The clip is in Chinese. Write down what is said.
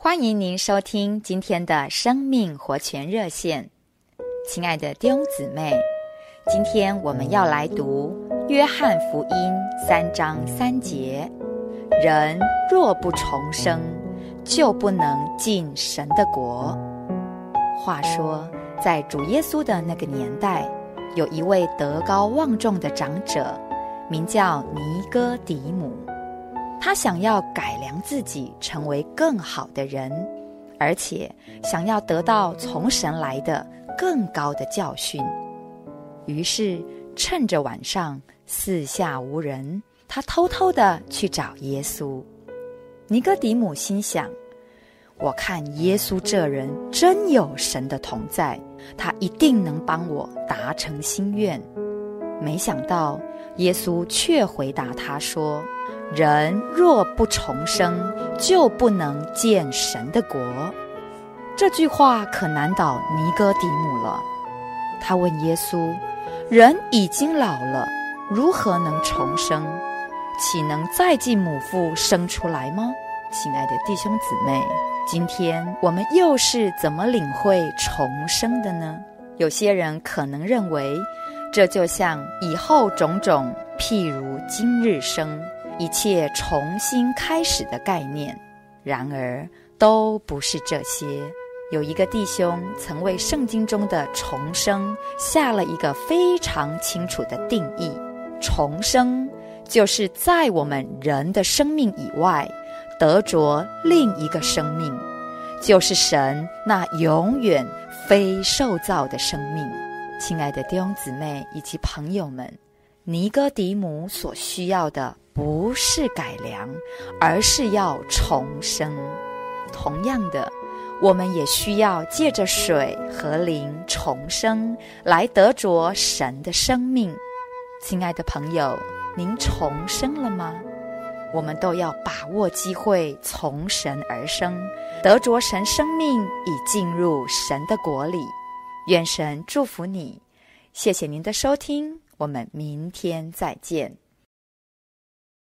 欢迎您收听今天的生命活泉热线，亲爱的弟兄姊妹，今天我们要来读《约翰福音》三章三节：“人若不重生，就不能进神的国。”话说，在主耶稣的那个年代，有一位德高望重的长者，名叫尼哥底母。他想要改良自己，成为更好的人，而且想要得到从神来的更高的教训。于是，趁着晚上四下无人，他偷偷地去找耶稣。尼哥底母心想：“我看耶稣这人真有神的同在，他一定能帮我达成心愿。”没想到，耶稣却回答他说，人若不重生，就不能见神的国。这句话可难倒尼哥底母了。他问耶稣：“人已经老了，如何能重生？岂能再进母腹生出来吗？”亲爱的弟兄姊妹，今天我们又是怎么领会重生的呢？有些人可能认为，这就像以后种种，譬如今日生。一切重新开始的概念，然而都不是这些。有一个弟兄曾为圣经中的重生下了一个非常清楚的定义：重生就是在我们人的生命以外，得着另一个生命，就是神那永远非受造的生命。亲爱的弟兄姊妹以及朋友们，尼哥底母所需要的。不是改良，而是要重生。同样的，我们也需要借着水和灵重生，来得着神的生命。亲爱的朋友，您重生了吗？我们都要把握机会，从神而生，得着神生命，已进入神的国里。愿神祝福你。谢谢您的收听，我们明天再见。